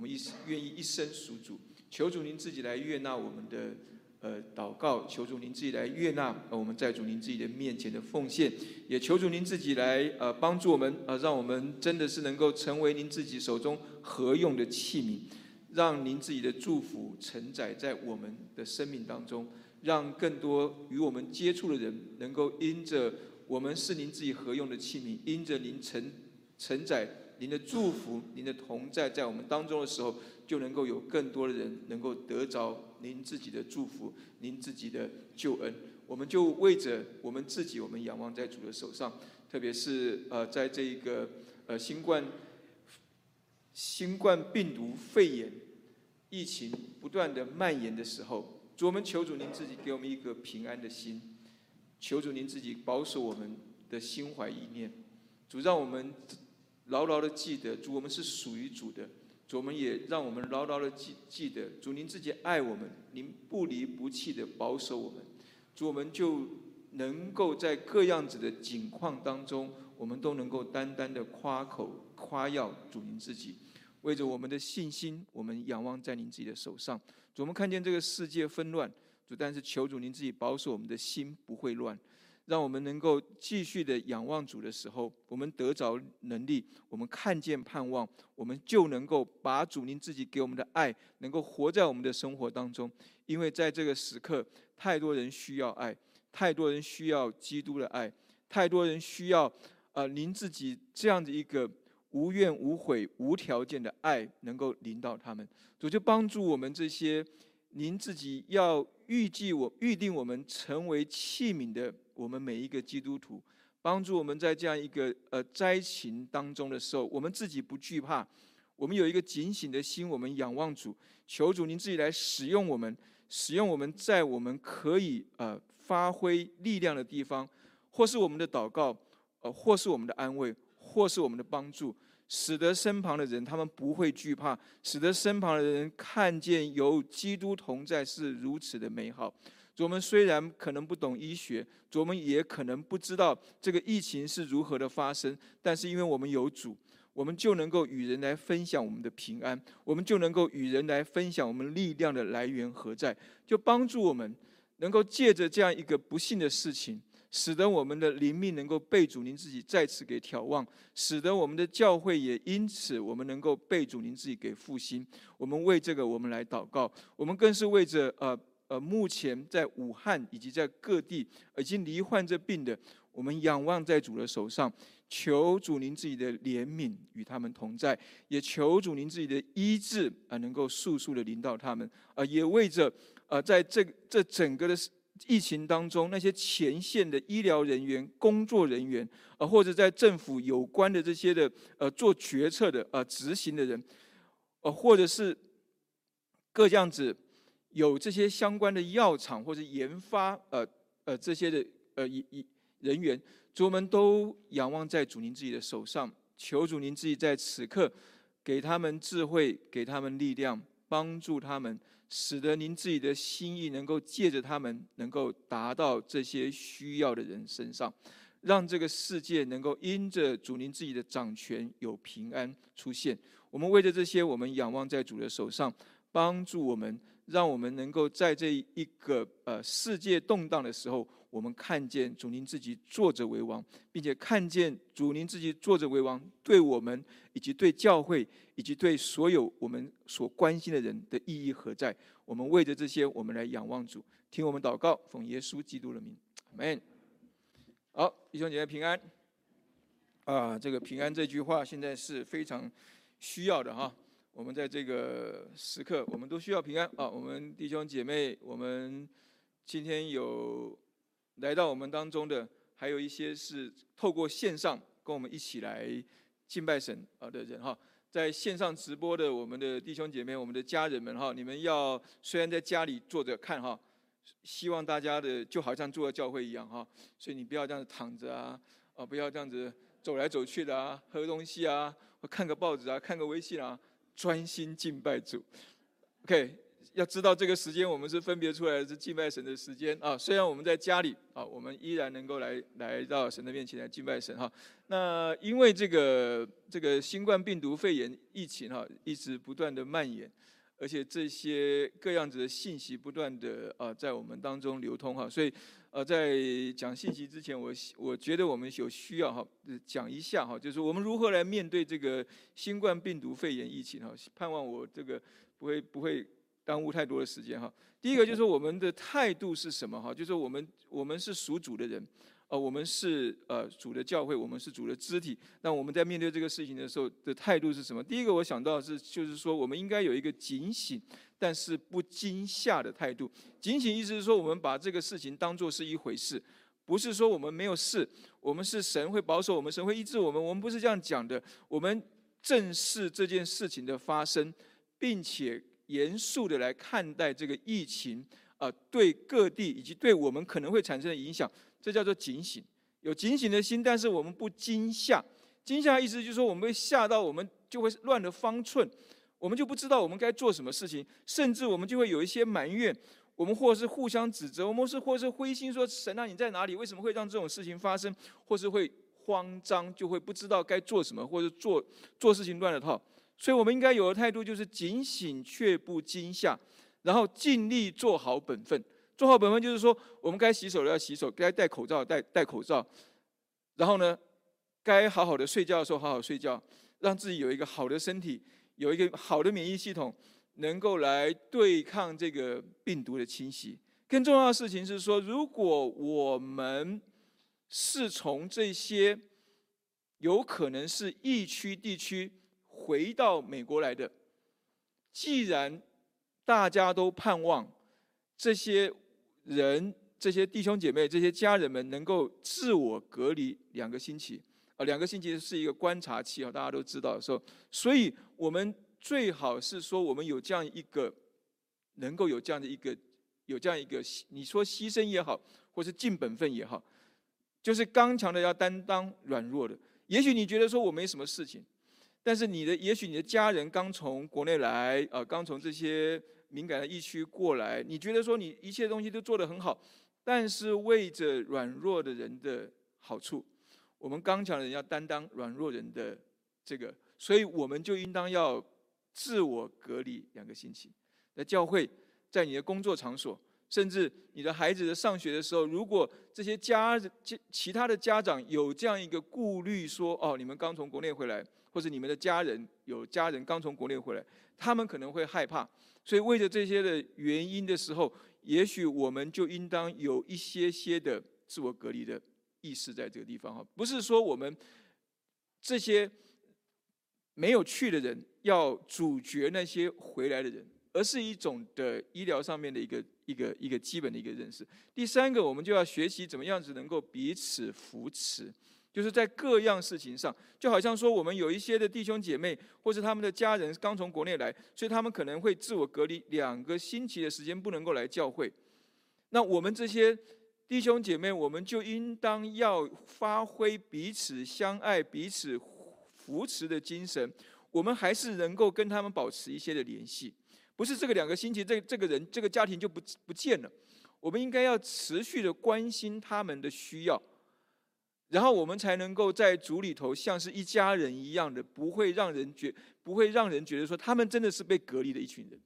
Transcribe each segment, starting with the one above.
我们一愿意一生属主，求主您自己来悦纳我们的呃祷告，求主您自己来悦纳我们在主您自己的面前的奉献，也求主您自己来呃帮助我们呃，让我们真的是能够成为您自己手中合用的器皿，让您自己的祝福承载在我们的生命当中，让更多与我们接触的人能够因着我们是您自己合用的器皿，因着您承承载。您的祝福，您的同在，在我们当中的时候，就能够有更多的人能够得着您自己的祝福，您自己的救恩。我们就为着我们自己，我们仰望在主的手上。特别是呃，在这一个呃新冠新冠病毒肺炎疫情不断的蔓延的时候，主我们求主您自己给我们一个平安的心，求主您自己保守我们的心怀意念，主让我们。牢牢的记得，主，我们是属于主的。主，我们也让我们牢牢的记记得，主，您自己爱我们，您不离不弃的保守我们。主，我们就能够在各样子的境况当中，我们都能够单单的夸口夸耀主您自己。为着我们的信心，我们仰望在您自己的手上。主，我们看见这个世界纷乱，主，但是求主您自己保守我们的心不会乱。让我们能够继续的仰望主的时候，我们得着能力，我们看见盼望，我们就能够把主您自己给我们的爱，能够活在我们的生活当中。因为在这个时刻，太多人需要爱，太多人需要基督的爱，太多人需要呃您自己这样的一个无怨无悔、无条件的爱，能够领导他们。主就帮助我们这些您自己要预计我预定我们成为器皿的。我们每一个基督徒，帮助我们在这样一个呃灾情当中的时候，我们自己不惧怕，我们有一个警醒的心，我们仰望主，求主您自己来使用我们，使用我们在我们可以呃发挥力量的地方，或是我们的祷告，呃，或是我们的安慰，或是我们的帮助，使得身旁的人他们不会惧怕，使得身旁的人看见有基督同在是如此的美好。我们虽然可能不懂医学，我们也可能不知道这个疫情是如何的发生，但是因为我们有主，我们就能够与人来分享我们的平安，我们就能够与人来分享我们力量的来源何在，就帮助我们能够借着这样一个不幸的事情，使得我们的灵命能够被主您自己再次给眺望，使得我们的教会也因此我们能够被主您自己给复兴。我们为这个我们来祷告，我们更是为着呃。呃，目前在武汉以及在各地已经罹患这病的，我们仰望在主的手上，求主您自己的怜悯与他们同在，也求主您自己的医治啊，能够速速的临到他们啊，也为着呃，在这这整个的疫情当中，那些前线的医疗人员、工作人员啊，或者在政府有关的这些的呃做决策的呃执行的人，呃，或者是各这样子。有这些相关的药厂或者研发，呃呃这些的呃一一人员，主我们都仰望在主您自己的手上，求主您自己在此刻给他们智慧，给他们力量，帮助他们，使得您自己的心意能够借着他们，能够达到这些需要的人身上，让这个世界能够因着主您自己的掌权有平安出现。我们为着这些，我们仰望在主的手上，帮助我们。让我们能够在这一个呃世界动荡的时候，我们看见主您自己坐着为王，并且看见主您自己坐着为王，对我们以及对教会以及对所有我们所关心的人的意义何在？我们为着这些，我们来仰望主，听我们祷告，奉耶稣基督的名，阿门。好，弟兄姐妹平安。啊，这个平安这句话现在是非常需要的哈。我们在这个时刻，我们都需要平安啊！我们弟兄姐妹，我们今天有来到我们当中的，还有一些是透过线上跟我们一起来敬拜神啊的人哈。在线上直播的我们的弟兄姐妹、我们的家人们哈，你们要虽然在家里坐着看哈，希望大家的就好像坐在教会一样哈，所以你不要这样子躺着啊，啊不要这样子走来走去的啊，喝东西啊，或看个报纸啊，看个微信啊。专心敬拜主，OK，要知道这个时间，我们是分别出来是敬拜神的时间啊。虽然我们在家里啊，我们依然能够来来到神的面前来敬拜神哈。那因为这个这个新冠病毒肺炎疫情哈，一直不断的蔓延，而且这些各样子的信息不断的啊在我们当中流通哈，所以呃在讲信息之前，我我觉得我们有需要哈讲一下哈，就是我们如何来面对这个新冠病毒肺炎疫情哈。盼望我这个不会不会。耽误太多的时间哈。第一个就是我们的态度是什么哈？就是我们我们是属主的人，呃，我们是呃主的教会，我们是主的肢体。那我们在面对这个事情的时候的态度是什么？第一个我想到是，就是说我们应该有一个警醒，但是不惊吓的态度。警醒意思是说，我们把这个事情当做是一回事，不是说我们没有事，我们是神会保守我们，神会医治我们，我们不是这样讲的。我们正视这件事情的发生，并且。严肃的来看待这个疫情啊，对各地以及对我们可能会产生的影响，这叫做警醒，有警醒的心，但是我们不惊吓。惊吓的意思就是说，我们会吓到，我们就会乱了方寸，我们就不知道我们该做什么事情，甚至我们就会有一些埋怨，我们或是互相指责，我们是或是灰心说神啊你在哪里？为什么会让这种事情发生？或是会慌张，就会不知道该做什么，或者做做事情乱了套。所以，我们应该有的态度就是警醒却不惊吓，然后尽力做好本分。做好本分就是说，我们该洗手的要洗手，该戴口罩戴戴口罩。然后呢，该好好的睡觉的时候好好睡觉，让自己有一个好的身体，有一个好的免疫系统，能够来对抗这个病毒的侵袭。更重要的事情是说，如果我们是从这些有可能是疫区地区。回到美国来的，既然大家都盼望这些人、这些弟兄姐妹、这些家人们能够自我隔离两个星期，啊，两个星期是一个观察期啊，大家都知道的时候，所以我们最好是说，我们有这样一个，能够有这样的一个，有这样一个，你说牺牲也好，或是尽本分也好，就是刚强的要担当软弱的。也许你觉得说我没什么事情。但是你的，也许你的家人刚从国内来，呃，刚从这些敏感的疫区过来，你觉得说你一切东西都做得很好，但是为着软弱的人的好处，我们刚强的人要担当软弱人的这个，所以我们就应当要自我隔离两个星期。那教会，在你的工作场所，甚至你的孩子的上学的时候，如果这些家其其他的家长有这样一个顾虑，说哦，你们刚从国内回来。或者你们的家人有家人刚从国内回来，他们可能会害怕，所以为着这些的原因的时候，也许我们就应当有一些些的自我隔离的意识在这个地方哈。不是说我们这些没有去的人要阻绝那些回来的人，而是一种的医疗上面的一个一个一个基本的一个认识。第三个，我们就要学习怎么样子能够彼此扶持。就是在各样事情上，就好像说，我们有一些的弟兄姐妹，或是他们的家人刚从国内来，所以他们可能会自我隔离两个星期的时间，不能够来教会。那我们这些弟兄姐妹，我们就应当要发挥彼此相爱、彼此扶持的精神，我们还是能够跟他们保持一些的联系。不是这个两个星期，这这个人、这个家庭就不不见了。我们应该要持续的关心他们的需要。然后我们才能够在主里头像是一家人一样的，不会让人觉，不会让人觉得说他们真的是被隔离的一群人，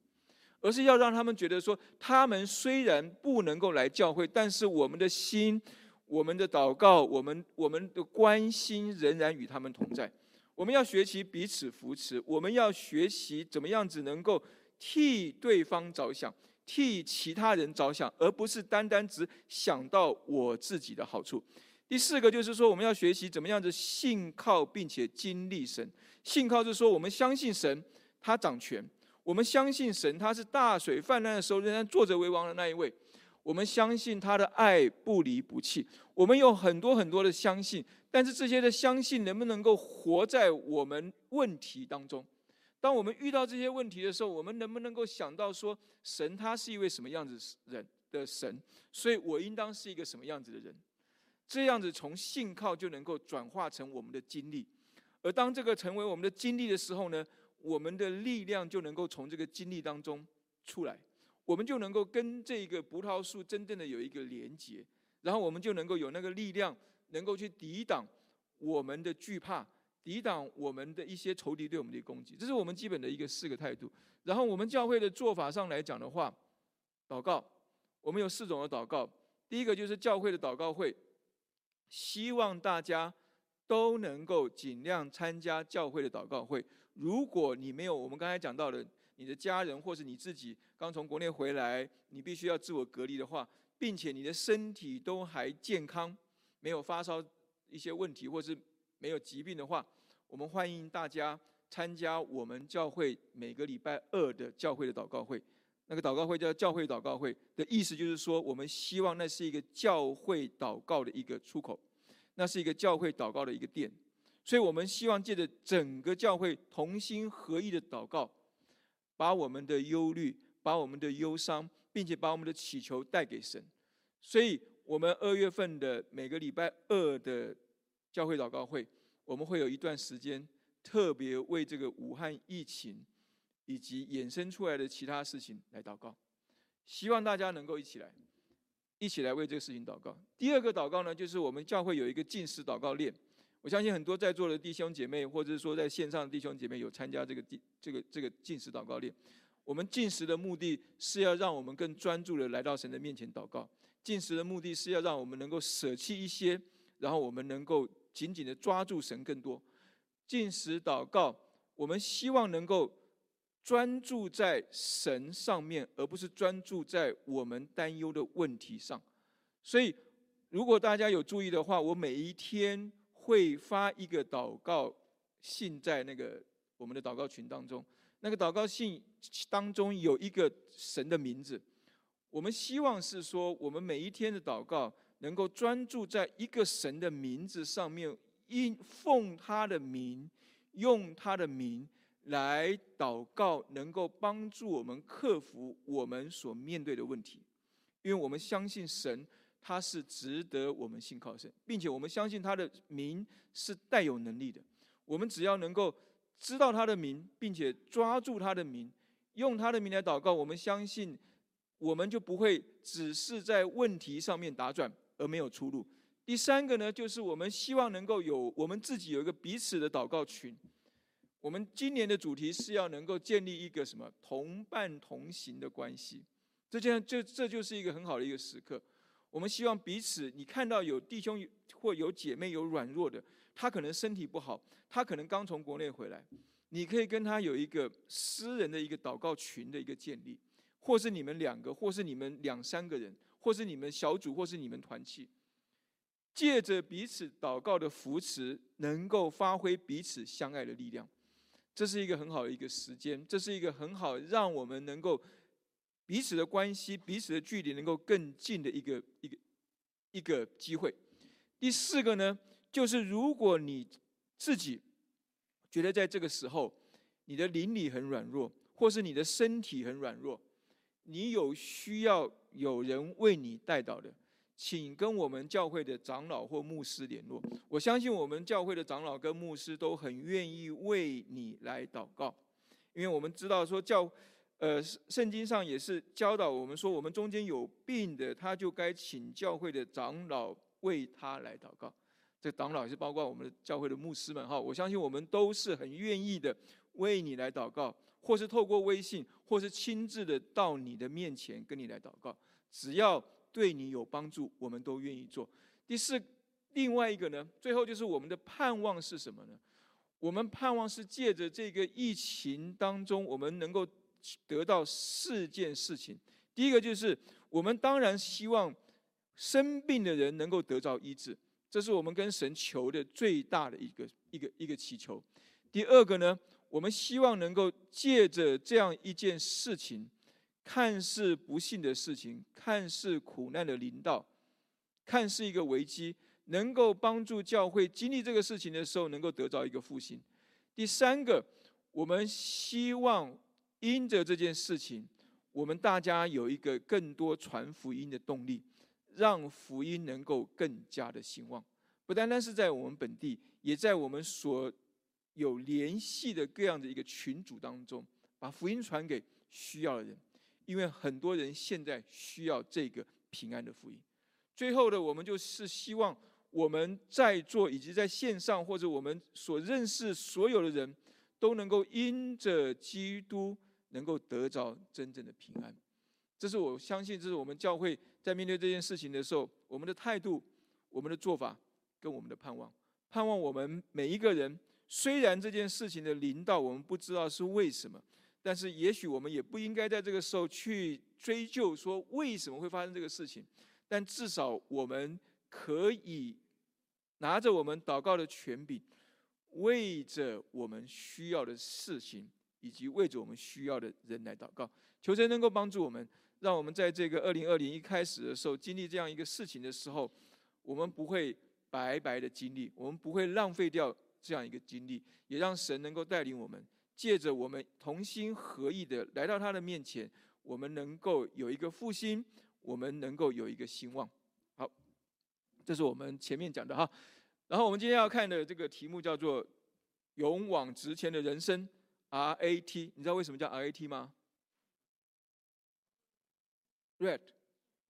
而是要让他们觉得说，他们虽然不能够来教会，但是我们的心、我们的祷告、我们我们的关心仍然与他们同在。我们要学习彼此扶持，我们要学习怎么样子能够替对方着想，替其他人着想，而不是单单只想到我自己的好处。第四个就是说，我们要学习怎么样子信靠并且经历神。信靠是说，我们相信神，他掌权；我们相信神，他是大水泛滥的时候仍然坐着为王的那一位。我们相信他的爱不离不弃。我们有很多很多的相信，但是这些的相信能不能够活在我们问题当中？当我们遇到这些问题的时候，我们能不能够想到说，神他是一位什么样子人的神？所以我应当是一个什么样子的人？这样子从信靠就能够转化成我们的经历，而当这个成为我们的经历的时候呢，我们的力量就能够从这个经历当中出来，我们就能够跟这个葡萄树真正的有一个连结，然后我们就能够有那个力量，能够去抵挡我们的惧怕，抵挡我们的一些仇敌对我们的攻击。这是我们基本的一个四个态度。然后我们教会的做法上来讲的话，祷告，我们有四种的祷告。第一个就是教会的祷告会，希望大家都能够尽量参加教会的祷告会。如果你没有我们刚才讲到的，你的家人或是你自己刚从国内回来，你必须要自我隔离的话，并且你的身体都还健康，没有发烧一些问题，或是没有疾病的话，我们欢迎大家参加我们教会每个礼拜二的教会的祷告会。那个祷告会叫教会祷告会的意思就是说，我们希望那是一个教会祷告的一个出口，那是一个教会祷告的一个殿。所以我们希望借着整个教会同心合意的祷告，把我们的忧虑、把我们的忧伤，并且把我们的祈求带给神。所以，我们二月份的每个礼拜二的教会祷告会，我们会有一段时间特别为这个武汉疫情以及衍生出来的其他事情来祷告。希望大家能够一起来，一起来为这个事情祷告。第二个祷告呢，就是我们教会有一个进食祷告链。我相信很多在座的弟兄姐妹，或者是说在线上的弟兄姐妹有参加这个第这个这个进食祷告链。我们进食的目的是要让我们更专注的来到神的面前祷告。进食的目的是要让我们能够舍弃一些，然后我们能够紧紧的抓住神更多。进食祷告，我们希望能够专注在神上面，而不是专注在我们担忧的问题上。所以，如果大家有注意的话，我每一天。会发一个祷告信在那个我们的祷告群当中，那个祷告信当中有一个神的名字。我们希望是说，我们每一天的祷告能够专注在一个神的名字上面，因奉他的名，用他的名来祷告，能够帮助我们克服我们所面对的问题，因为我们相信神。他是值得我们信靠神，并且我们相信他的名是带有能力的。我们只要能够知道他的名，并且抓住他的名，用他的名来祷告，我们相信我们就不会只是在问题上面打转而没有出路。第三个呢，就是我们希望能够有我们自己有一个彼此的祷告群。我们今年的主题是要能够建立一个什么同伴同行的关系。这件这这就是一个很好的一个时刻。我们希望彼此，你看到有弟兄或有姐妹有软弱的，他可能身体不好，他可能刚从国内回来，你可以跟他有一个私人的一个祷告群的一个建立，或是你们两个，或是你们两三个人，或是你们小组，或是你们团契，借着彼此祷告的扶持，能够发挥彼此相爱的力量，这是一个很好的一个时间，这是一个很好让我们能够。彼此的关系，彼此的距离能够更近的一个一个一个机会。第四个呢，就是如果你自己觉得在这个时候你的灵里很软弱，或是你的身体很软弱，你有需要有人为你带祷的，请跟我们教会的长老或牧师联络。我相信我们教会的长老跟牧师都很愿意为你来祷告，因为我们知道说教。呃，圣经上也是教导我们说，我们中间有病的，他就该请教会的长老为他来祷告。这长老也是包括我们的教会的牧师们哈。我相信我们都是很愿意的为你来祷告，或是透过微信，或是亲自的到你的面前跟你来祷告。只要对你有帮助，我们都愿意做。第四，另外一个呢，最后就是我们的盼望是什么呢？我们盼望是借着这个疫情当中，我们能够。得到四件事情，第一个就是我们当然希望生病的人能够得到医治，这是我们跟神求的最大的一个一个一个祈求。第二个呢，我们希望能够借着这样一件事情，看似不幸的事情，看似苦难的领导，看似一个危机，能够帮助教会经历这个事情的时候，能够得到一个复兴。第三个，我们希望。因着这件事情，我们大家有一个更多传福音的动力，让福音能够更加的兴旺。不单单是在我们本地，也在我们所有联系的各样的一个群组当中，把福音传给需要的人。因为很多人现在需要这个平安的福音。最后的，我们就是希望我们在座以及在线上或者我们所认识所有的人都能够因着基督能够得着真正的平安。这是我相信，这是我们教会在面对这件事情的时候，我们的态度、我们的做法跟我们的盼望。盼望我们每一个人，虽然这件事情的临到我们不知道是为什么，但是也许我们也不应该在这个时候去追究说为什么会发生这个事情。但至少我们可以拿着我们祷告的权柄，为着我们需要的事情，以及为着我们需要的人来祷告，求神能够帮助我们，让我们在这个二零二零一开始的时候经历这样一个事情的时候，我们不会白白的经历，我们不会浪费掉这样一个经历，也让神能够带领我们，借着我们同心合意的来到他的面前，我们能够有一个复兴。我们能够有一个兴旺，好，这是我们前面讲的哈。然后我们今天要看的这个题目叫做“勇往直前的人生 ”，RAT，你知道为什么叫 RAT 吗？Rat，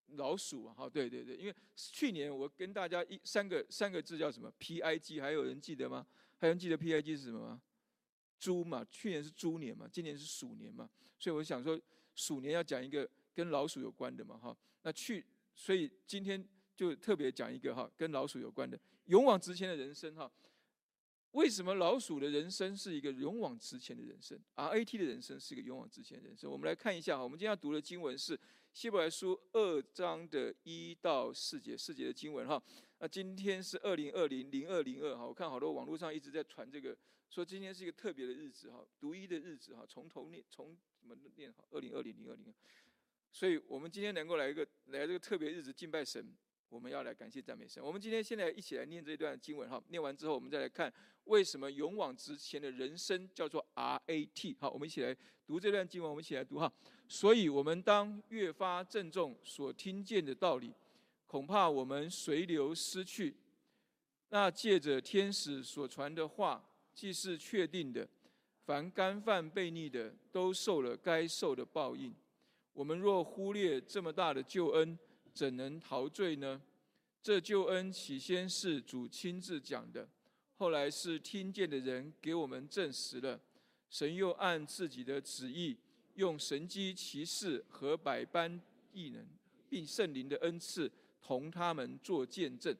老鼠啊，好，对对对，因为去年我跟大家一三个三个字叫什么？PIG，还有人记得吗？还有人记得 PIG 是什么吗？猪嘛，去年是猪年嘛，今年是鼠年嘛，所以我想说鼠年要讲一个。跟老鼠有关的嘛，哈，那去，所以今天就特别讲一个哈，跟老鼠有关的勇往直前的人生哈。为什么老鼠的人生是一个勇往直前的人生，RAT 的人生是一个勇往直前的人生？我们来看一下哈，我们今天要读的经文是希伯来书二章的一到四节，四节的经文哈。那今天是二零二零零二零二哈，我看好多网络上一直在传这个，说今天是一个特别的日子哈，独一的日子哈，从头念从怎么念哈？二零二零零二零。所以，我们今天能够来一个来这个特别日子敬拜神，我们要来感谢赞美神。我们今天现在一起来念这段经文哈，念完之后，我们再来看为什么勇往直前的人生叫做 RAT。好，我们一起来读这段经文，我们一起来读哈。所以，我们当越发郑重所听见的道理，恐怕我们随流失去。那借着天使所传的话，既是确定的，凡干犯悖逆的，都受了该受的报应。我们若忽略这么大的救恩，怎能陶醉呢？这救恩起先是主亲自讲的，后来是听见的人给我们证实了。神又按自己的旨意，用神机骑士和百般异能，并圣灵的恩赐，同他们做见证。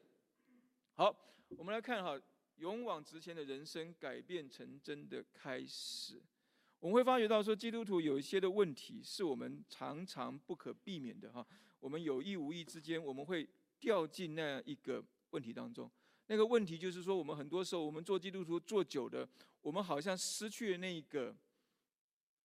好，我们来看哈，勇往直前的人生改变成真的开始。我们会发觉到说，基督徒有一些的问题是我们常常不可避免的哈。我们有意无意之间，我们会掉进那样一个问题当中。那个问题就是说，我们很多时候，我们做基督徒做久了，我们好像失去了那个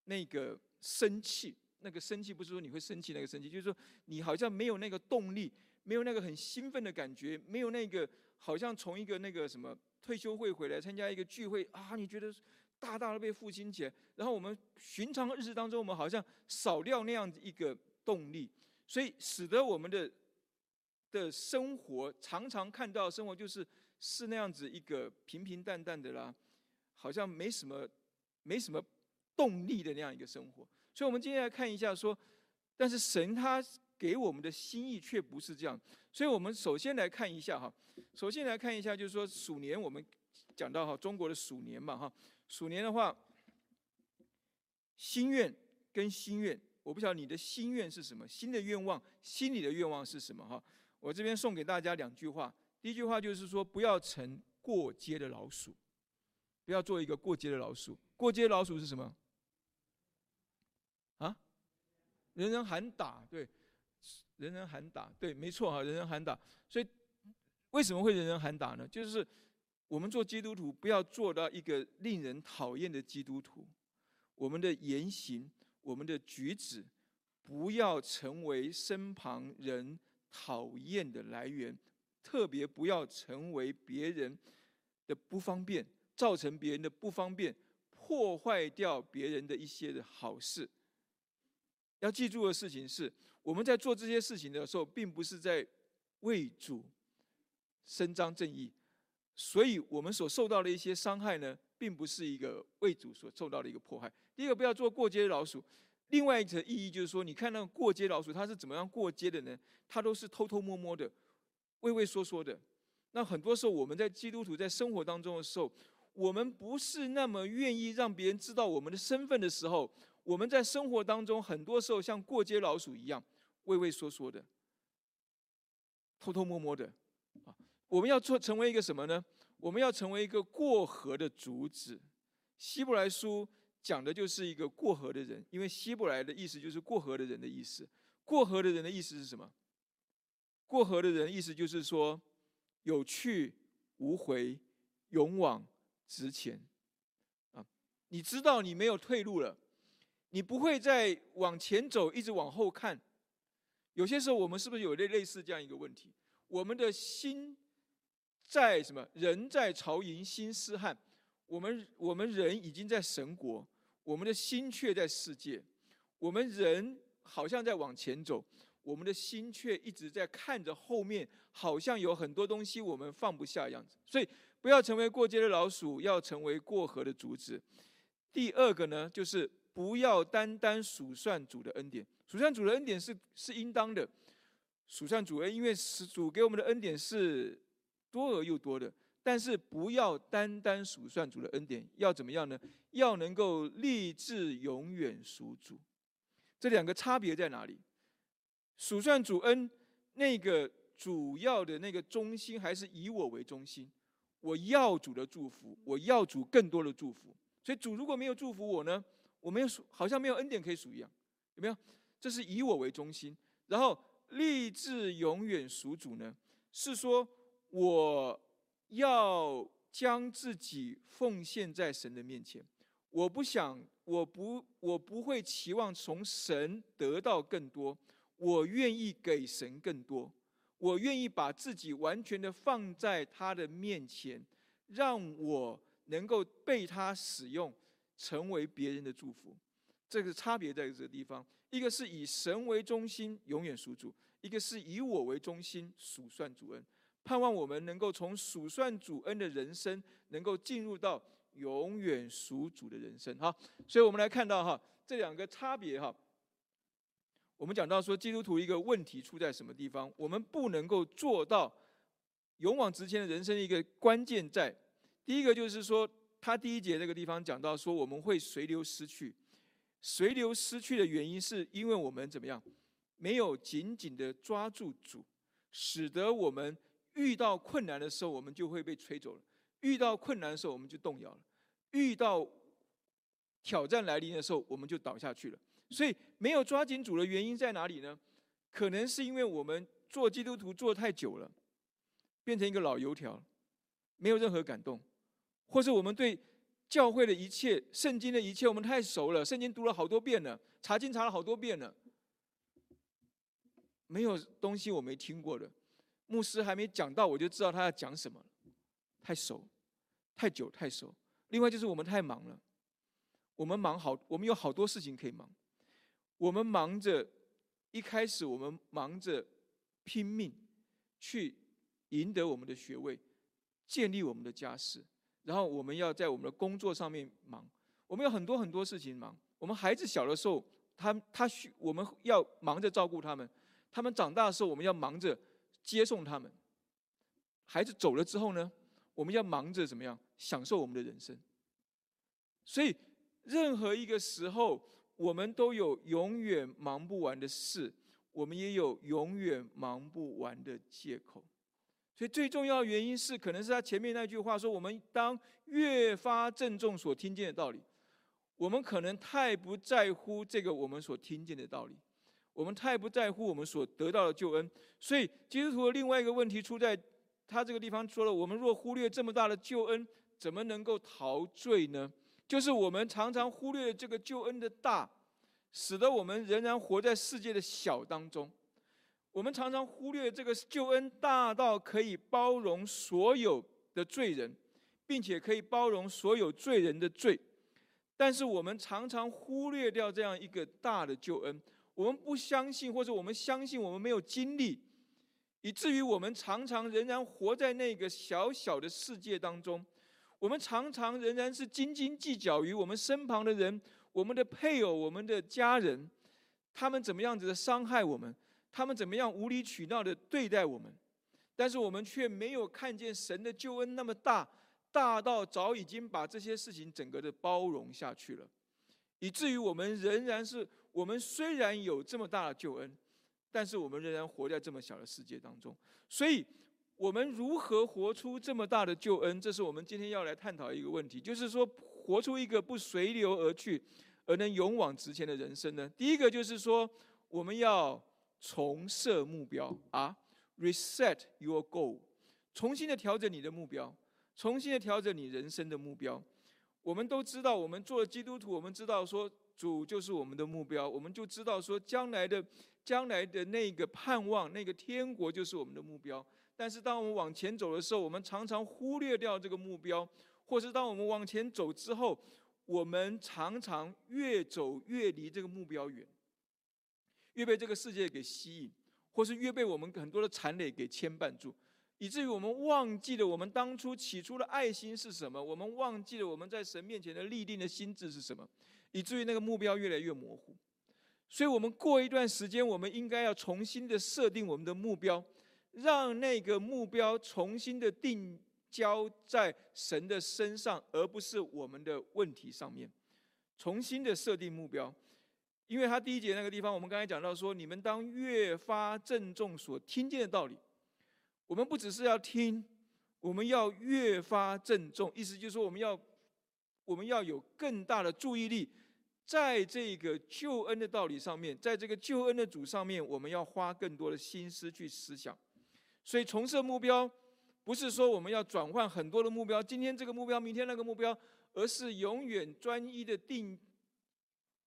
那个生气。那个生气不是说你会生气，那个生气就是说你好像没有那个动力，没有那个很兴奋的感觉，没有那个好像从一个那个什么退休会回来参加一个聚会啊，你觉得？大大的被复兴起来，然后我们寻常日子当中，我们好像少掉那样子一个动力，所以使得我们的的生活常常看到生活就是是那样子一个平平淡淡的啦，好像没什么没什么动力的那样一个生活。所以，我们今天来看一下说，但是神他给我们的心意却不是这样。所以我们首先来看一下哈，首先来看一下就是说鼠年，我们讲到哈中国的鼠年嘛哈。鼠年的话，心愿跟心愿，我不晓得你的心愿是什么，新的愿望，心里的愿望是什么？哈，我这边送给大家两句话。第一句话就是说，不要成过街的老鼠，不要做一个过街的老鼠。过街老鼠是什么？啊？人人喊打，对，人人喊打，对，没错哈，人人喊打。所以为什么会人人喊打呢？就是。我们做基督徒，不要做到一个令人讨厌的基督徒。我们的言行、我们的举止，不要成为身旁人讨厌的来源，特别不要成为别人的不方便，造成别人的不方便，破坏掉别人的一些的好事。要记住的事情是，我们在做这些事情的时候，并不是在为主伸张正义。所以，我们所受到的一些伤害呢，并不是一个为主所受到的一个迫害。第一个，不要做过街老鼠。另外一层意义就是说，你看那个过街老鼠，它是怎么样过街的呢？它都是偷偷摸摸的、畏畏缩缩的。那很多时候，我们在基督徒在生活当中的时候，我们不是那么愿意让别人知道我们的身份的时候，我们在生活当中很多时候像过街老鼠一样畏畏缩缩的、偷偷摸摸的。啊，我们要做成为一个什么呢？我们要成为一个过河的主子。希伯来书讲的就是一个过河的人，因为希伯来的意思就是过河的人的意思。过河的人的意思是什么？过河的人意思就是说。有去无回，勇往直前，啊！你知道你没有退路了，你不会再往前走，一直往后看。有些时候，我们是不是有类类似这样一个问题？我们的心在什么？人在朝营心思汉。我们我们人已经在神国，我们的心却在世界。我们人好像在往前走。我们的心却一直在看着后面，好像有很多东西我们放不下样子。所以，不要成为过街的老鼠，要成为过河的竹子。第二个呢，就是不要单单数算主的恩典。数算主的恩典是是应当的，数算主恩，因为是主给我们的恩典是多而又多的。但是，不要单单数算主的恩典，要怎么样呢？要能够立志永远属主。这两个差别在哪里？数算主恩，那个主要的那个中心还是以我为中心。我要主的祝福，我要主更多的祝福。所以主如果没有祝福我呢，我没有数，好像没有恩典可以数一样，有没有？这是以我为中心。然后立志永远属主呢，是说我要将自己奉献在神的面前。我不想，我不，我不会期望从神得到更多。我愿意给神更多，我愿意把自己完全的放在他的面前，让我能够被他使用，成为别人的祝福。这个差别在这个地方，一个是以神为中心，永远属主；一个是以我为中心，数算主恩。盼望我们能够从数算主恩的人生，能够进入到永远属主的人生。哈，所以我们来看到哈这两个差别哈。我们讲到说，基督徒一个问题出在什么地方？我们不能够做到勇往直前的人生，一个关键在第一个就是说，他第一节这个地方讲到说，我们会随流失去，随流失去的原因是因为我们怎么样，没有紧紧的抓住主，使得我们遇到困难的时候，我们就会被吹走了；遇到困难的时候，我们就动摇了；遇到挑战来临的时候，我们就倒下去了。所以没有抓紧主的原因在哪里呢？可能是因为我们做基督徒做太久了，变成一个老油条，没有任何感动；或是我们对教会的一切、圣经的一切，我们太熟了，圣经读了好多遍了，查经查了好多遍了，没有东西我没听过的，牧师还没讲到，我就知道他要讲什么，太熟、太久、太熟。另外就是我们太忙了，我们忙好，我们有好多事情可以忙。我们忙着，一开始我们忙着拼命去赢得我们的学位，建立我们的家室，然后我们要在我们的工作上面忙，我们有很多很多事情忙。我们孩子小的时候，他他需我们要忙着照顾他们；他们长大的时候，我们要忙着接送他们。孩子走了之后呢，我们要忙着怎么样享受我们的人生。所以，任何一个时候。我们都有永远忙不完的事，我们也有永远忙不完的借口。所以最重要的原因是，可能是他前面那句话说：“我们当越发郑重所听见的道理。”我们可能太不在乎这个我们所听见的道理，我们太不在乎我们所得到的救恩。所以基督徒的另外一个问题出在他这个地方说了：“我们若忽略这么大的救恩，怎么能够陶醉呢？”就是我们常常忽略这个救恩的大，使得我们仍然活在世界的小当中。我们常常忽略这个救恩大到可以包容所有的罪人，并且可以包容所有罪人的罪。但是我们常常忽略掉这样一个大的救恩，我们不相信，或者我们相信我们没有经历，以至于我们常常仍然活在那个小小的世界当中。我们常常仍然是斤斤计较于我们身旁的人，我们的配偶、我们的家人，他们怎么样子的伤害我们，他们怎么样无理取闹的对待我们，但是我们却没有看见神的救恩那么大，大到早已经把这些事情整个的包容下去了，以至于我们仍然是我们虽然有这么大的救恩，但是我们仍然活在这么小的世界当中，所以。我们如何活出这么大的救恩？这是我们今天要来探讨一个问题，就是说，活出一个不随流而去，而能勇往直前的人生呢？第一个就是说，我们要重设目标。啊，reset your goal，重新的调整你的目标，重新的调整你人生的目标。我们都知道，我们做基督徒，我们知道说主就是我们的目标，我们就知道说将来的将来的那个盼望，那个天国就是我们的目标。但是，当我们往前走的时候，我们常常忽略掉这个目标；或是当我们往前走之后，我们常常越走越离这个目标远，越被这个世界给吸引，或是越被我们很多的残累给牵绊住，以至于我们忘记了我们当初起初的爱心是什么，我们忘记了我们在神面前的立定的心智是什么，以至于那个目标越来越模糊。所以，我们过一段时间，我们应该要重新的设定我们的目标。让那个目标重新的定交在神的身上，而不是我们的问题上面。重新的设定目标，因为他第一节那个地方，我们刚才讲到说，你们当越发郑重所听见的道理。我们不只是要听，我们要越发郑重，意思就是说，我们要我们要有更大的注意力，在这个救恩的道理上面，在这个救恩的主上面，我们要花更多的心思去思想。所以重设目标，不是说我们要转换很多的目标，今天这个目标，明天那个目标，而是永远专一的定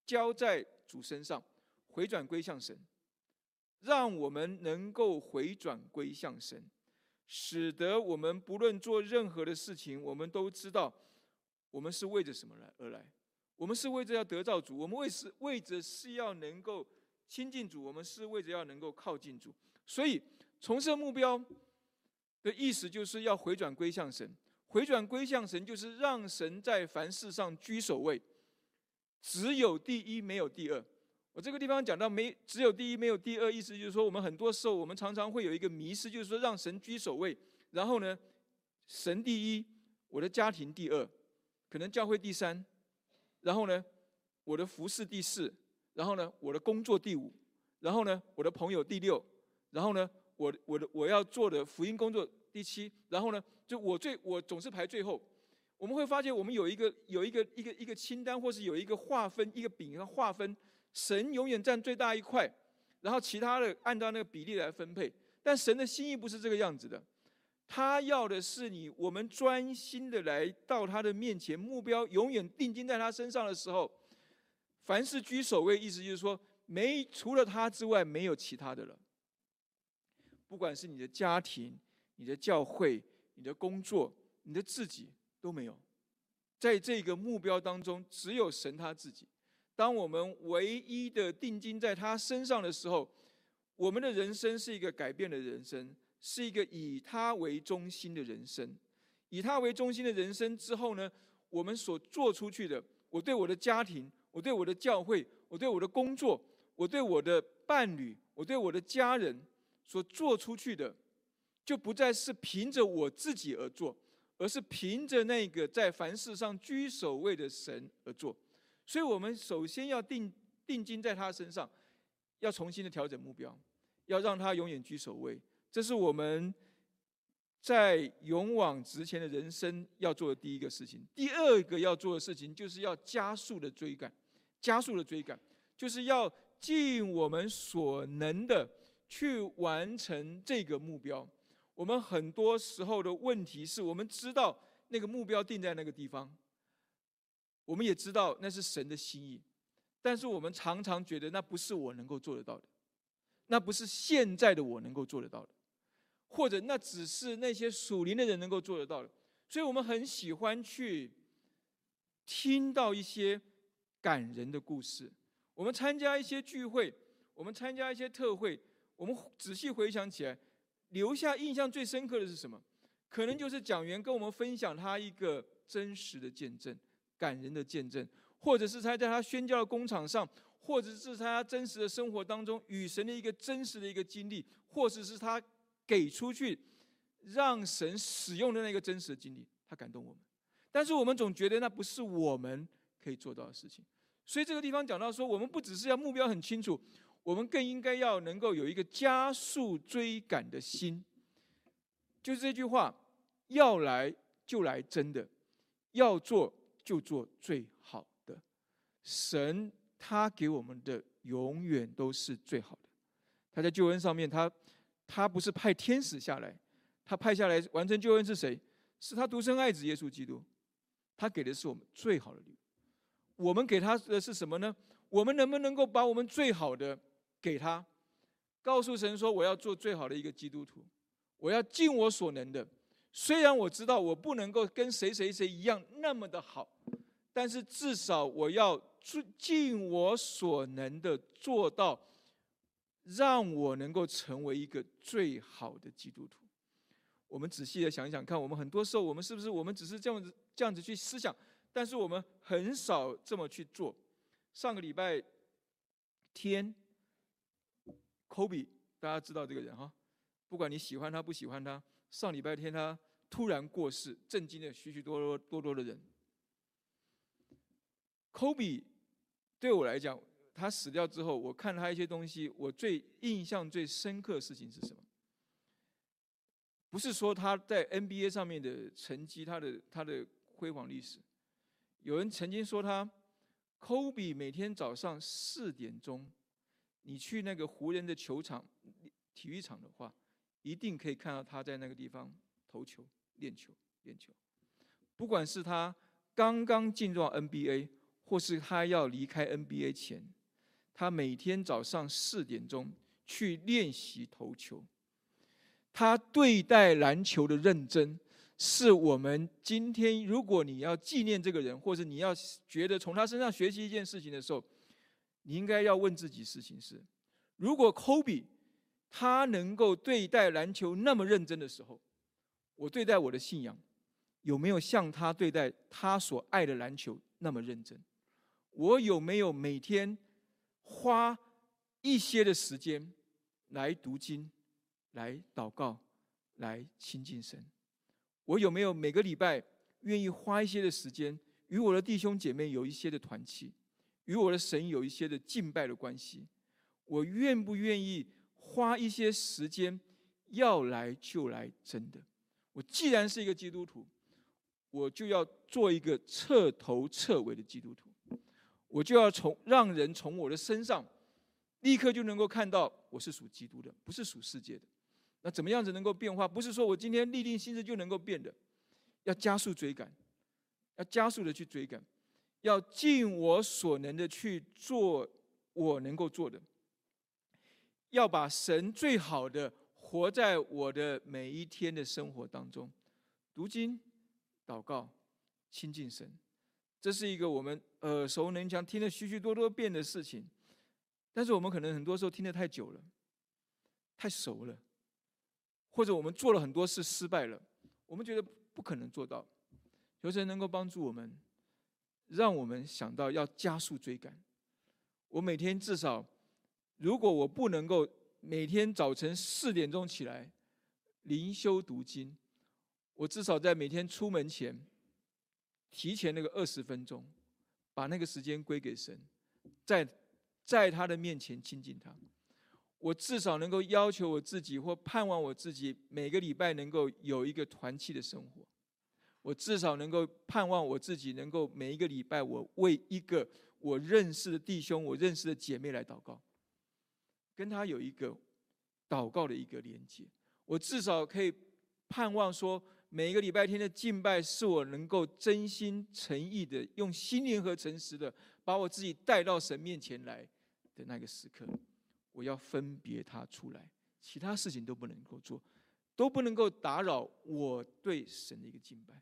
交在主身上，回转归向神，让我们能够回转归向神，使得我们不论做任何的事情，我们都知道我们是为着什么来而来，我们是为着要得到主，我们为是为着是要能够亲近主，我们是为着要能够靠近主，所以。重设目标的意思，就是要回转归向神。回转归向神，就是让神在凡事上居首位，只有第一，没有第二。我这个地方讲到没只有第一，没有第二，意思就是说，我们很多时候，我们常常会有一个迷失，就是说，让神居首位，然后呢，神第一，我的家庭第二，可能教会第三，然后呢，我的服饰第四，然后呢，我的工作第五，然后呢，我的朋友第六，然后呢。我我的我要做的福音工作第七，然后呢，就我最我总是排最后。我们会发现，我们有一个有一个一个一个清单，或是有一个划分，一个饼和划分。神永远占最大一块，然后其他的按照那个比例来分配。但神的心意不是这个样子的，他要的是你我们专心的来到他的面前，目标永远定睛在他身上的时候，凡事居首位，意思就是说，没除了他之外，没有其他的了。不管是你的家庭、你的教会、你的工作、你的自己都没有，在这个目标当中，只有神他自己。当我们唯一的定睛在他身上的时候，我们的人生是一个改变的人生，是一个以他为中心的人生。以他为中心的人生之后呢，我们所做出去的，我对我的家庭，我对我的教会，我对我的工作，我对我的伴侣，我对我的家人。所做出去的，就不再是凭着我自己而做，而是凭着那个在凡事上居首位的神而做。所以，我们首先要定定睛在他身上，要重新的调整目标，要让他永远居首位。这是我们在勇往直前的人生要做的第一个事情。第二个要做的事情，就是要加速的追赶，加速的追赶，就是要尽我们所能的。去完成这个目标，我们很多时候的问题是我们知道那个目标定在那个地方，我们也知道那是神的心意，但是我们常常觉得那不是我能够做得到的，那不是现在的我能够做得到的，或者那只是那些属灵的人能够做得到的，所以我们很喜欢去听到一些感人的故事，我们参加一些聚会，我们参加一些特会。我们仔细回想起来，留下印象最深刻的是什么？可能就是讲员跟我们分享他一个真实的见证、感人的见证，或者是他在他宣教的工厂上，或者是他真实的生活当中与神的一个真实的一个经历，或者是他给出去让神使用的那个真实的经历，他感动我们。但是我们总觉得那不是我们可以做到的事情，所以这个地方讲到说，我们不只是要目标很清楚，我们更应该要能够有一个加速追赶的心。就是这句话，要来就来真的，要做就做最好的。神他给我们的永远都是最好的。他在救恩上面，他他不是派天使下来，他派下来完成救恩是谁？是他独生爱子耶稣基督。他给的是我们最好的礼物，我们给他的是什么呢？我们能不能够把我们最好的给他？告诉神说：“我要做最好的一个基督徒，我要尽我所能的。虽然我知道我不能够跟谁谁谁一样那么的好，但是至少我要尽我所能的做到，让我能够成为一个最好的基督徒。”我们仔细的想一想看，我们很多时候，我们是不是我们只是这样子这样子去思想，但是我们很少这么去做。上个礼拜天，Kobe，大家知道这个人哈，不管你喜欢他不喜欢他，上礼拜天他突然过世，震惊了许许多多多多的人。Kobe 对我来讲，他死掉之后，我看他一些东西，我最印象最深刻的事情是什么？不是说他在 NBA 上面的成绩，他的他的辉煌历史。有人曾经说他，Kobe 每天早上四点钟，你去那个湖人的球场、体育场的话，一定可以看到他在那个地方投球、练球、练球。不管是他刚刚进入 NBA，或是他要离开 NBA 前，他每天早上四点钟去练习投球。他对待篮球的认真，是我们今天如果你要纪念这个人，或者你要觉得从他身上学习一件事情的时候，你应该要问自己事情是：如果科比他能够对待篮球那么认真的时候，我对待我的信仰有没有像他对待他所爱的篮球那么认真？我有没有每天花一些的时间来读经？来祷告，来亲近神。我有没有每个礼拜愿意花一些的时间，与我的弟兄姐妹有一些的团契，与我的神有一些的敬拜的关系？我愿不愿意花一些时间，要来就来？真的，我既然是一个基督徒，我就要做一个彻头彻尾的基督徒。我就要从让人从我的身上立刻就能够看到我是属基督的，不是属世界的。那怎么样子能够变化？不是说我今天立定心志就能够变的，要加速追赶，要加速的去追赶，要尽我所能的去做我能够做的，要把神最好的活在我的每一天的生活当中，读经、祷告、亲近神，这是一个我们耳熟能详、听了许许多多遍的事情，但是我们可能很多时候听得太久了，太熟了。或者我们做了很多事失败了，我们觉得不可能做到。求神能够帮助我们，让我们想到要加速追赶。我每天至少，如果我不能够每天早晨四点钟起来灵修读经，我至少在每天出门前提前那个二十分钟，把那个时间归给神，在在他的面前亲近他。我至少能够要求我自己，或盼望我自己，每个礼拜能够有一个团契的生活。我至少能够盼望我自己，能够每一个礼拜，我为一个我认识的弟兄、我认识的姐妹来祷告，跟他有一个祷告的一个连接。我至少可以盼望说，每一个礼拜天的敬拜，是我能够真心诚意的，用心灵和诚实的，把我自己带到神面前来的那个时刻。我要分别他出来，其他事情都不能够做，都不能够打扰我对神的一个敬拜。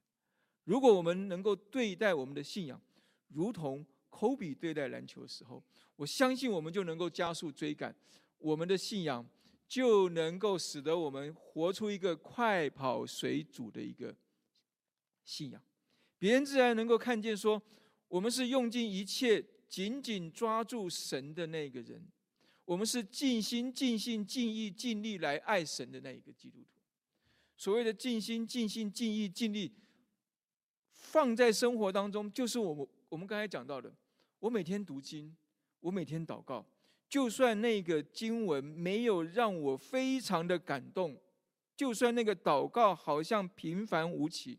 如果我们能够对待我们的信仰，如同科比对待篮球的时候，我相信我们就能够加速追赶我们的信仰，就能够使得我们活出一个快跑水主的一个信仰。别人自然能够看见说，我们是用尽一切紧紧抓住神的那个人，我们是尽心尽性尽意尽力来爱神的那一个基督徒。所谓的尽心尽性尽意尽力，放在生活当中，就是我们我们刚才讲到的，我每天读经，我每天祷告。就算那个经文没有让我非常的感动，就算那个祷告好像平凡无奇，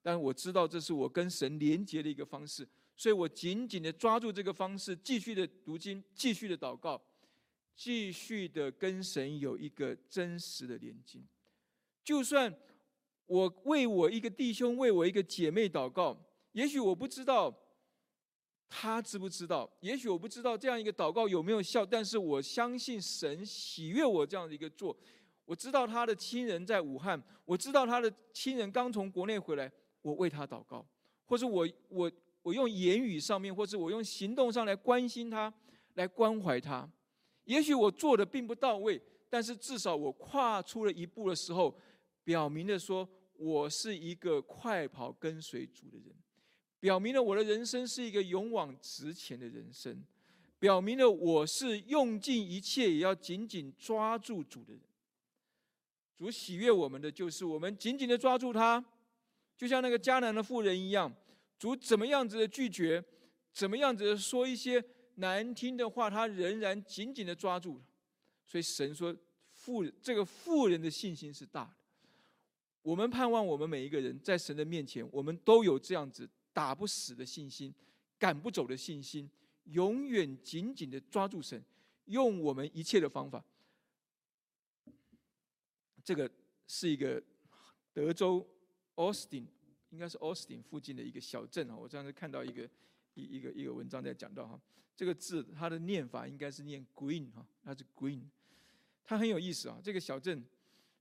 但我知道这是我跟神连接的一个方式，所以我紧紧的抓住这个方式，继续的读经，继续的祷告，继续的跟神有一个真实的连接。就算我为我一个弟兄、为我一个姐妹祷告，也许我不知道。他知不知道？也许我不知道这样一个祷告有没有效，但是我相信神喜悦我这样的一个做。我知道他的亲人在武汉，我知道他的亲人刚从国内回来，我为他祷告，或者我我我用言语上面，或者我用行动上来关心他，来关怀他。也许我做的并不到位，但是至少我跨出了一步的时候，表明的说我是一个快跑跟随主的人。表明了我的人生是一个勇往直前的人生，表明了我是用尽一切也要紧紧抓住主的人。主喜悦我们的就是我们紧紧的抓住他，就像那个迦南的妇人一样。主怎么样子的拒绝，怎么样子的说一些难听的话，他仍然紧紧的抓住。所以神说，妇这个妇人的信心是大的。我们盼望我们每一个人在神的面前，我们都有这样子。打不死的信心，赶不走的信心，永远紧紧的抓住神，用我们一切的方法。这个是一个德州 Austin，应该是 Austin 附近的一个小镇啊。我上次看到一个一一个一个文章在讲到哈，这个字它的念法应该是念 Green 哈，它是 Green，它很有意思啊。这个小镇，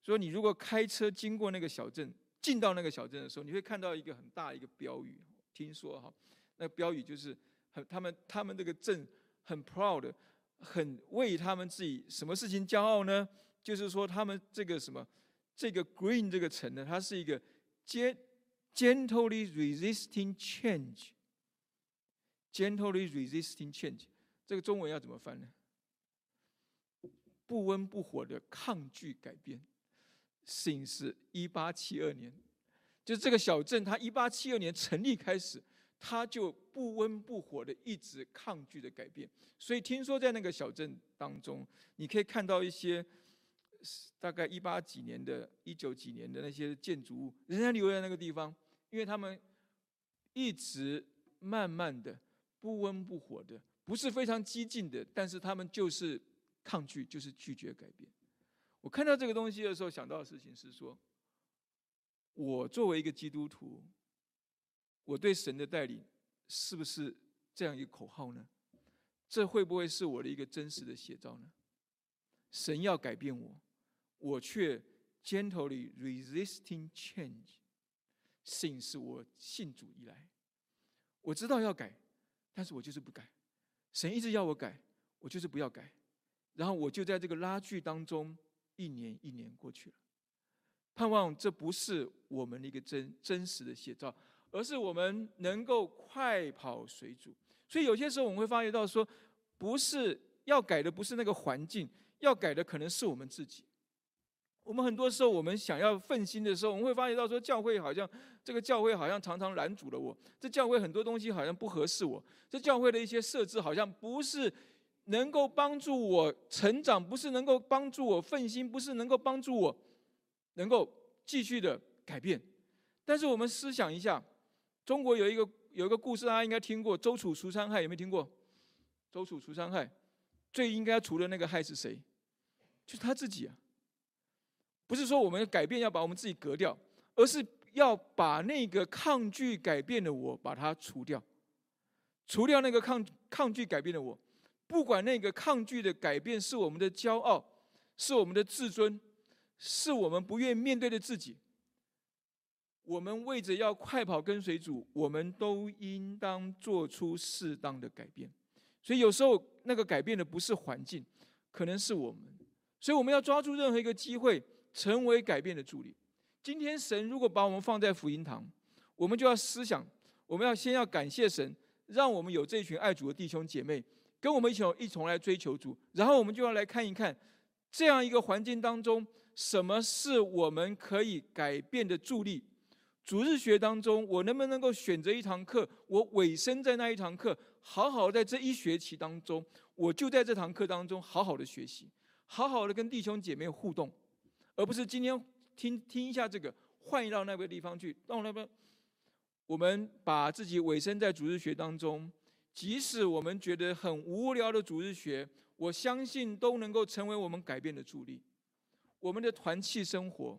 说你如果开车经过那个小镇，进到那个小镇的时候，你会看到一个很大一个标语。听说哈，那标语就是很他们他们这个镇很 proud，很为他们自己什么事情骄傲呢？就是说他们这个什么这个 Green 这个城呢，它是一个 gently resisting change，gently resisting change，这个中文要怎么翻呢？不温不火的抗拒改变。Since 一八七二年。就是这个小镇，它一八七二年成立开始，它就不温不火的一直抗拒的改变。所以听说在那个小镇当中，你可以看到一些大概一八几年的、一九几年的那些建筑物，仍然留在那个地方，因为他们一直慢慢的不温不火的，不是非常激进的，但是他们就是抗拒，就是拒绝改变。我看到这个东西的时候，想到的事情是说。我作为一个基督徒，我对神的带领是不是这样一个口号呢？这会不会是我的一个真实的写照呢？神要改变我，我却 gently resisting change。信是我信主以来，我知道要改，但是我就是不改。神一直要我改，我就是不要改。然后我就在这个拉锯当中，一年一年过去了。盼望这不是我们的一个真真实的写照，而是我们能够快跑水主。所以有些时候我们会发觉到说，不是要改的不是那个环境，要改的可能是我们自己。我们很多时候我们想要奋心的时候，我们会发觉到说，教会好像这个教会好像常常拦阻了我，这教会很多东西好像不合适我，这教会的一些设置好像不是能够帮助我成长，不是能够帮助我奋心，不是能够帮助我。能够继续的改变，但是我们思想一下，中国有一个有一个故事，大家应该听过，周楚除三害，有没有听过？周楚除三害，最应该除的那个害是谁？就是他自己啊！不是说我们改变要把我们自己隔掉，而是要把那个抗拒改变的我把它除掉，除掉那个抗抗拒改变的我，不管那个抗拒的改变是我们的骄傲，是我们的自尊。是我们不愿面对的自己。我们为着要快跑跟随主，我们都应当做出适当的改变。所以有时候那个改变的不是环境，可能是我们。所以我们要抓住任何一个机会，成为改变的助力。今天神如果把我们放在福音堂，我们就要思想，我们要先要感谢神，让我们有这群爱主的弟兄姐妹，跟我们一起一同来追求主。然后我们就要来看一看，这样一个环境当中，什么是我们可以改变的助力？主日学当中，我能不能够选择一堂课，我委身在那一堂课，好好在这一学期当中，我就在这堂课当中好好的学习，好好的跟弟兄姐妹互动，而不是今天听听一下这个，换一到那个地方去，到那边。我们把自己委身在主日学当中，即使我们觉得很无聊的主日学，我相信都能够成为我们改变的助力。我们的团契生活，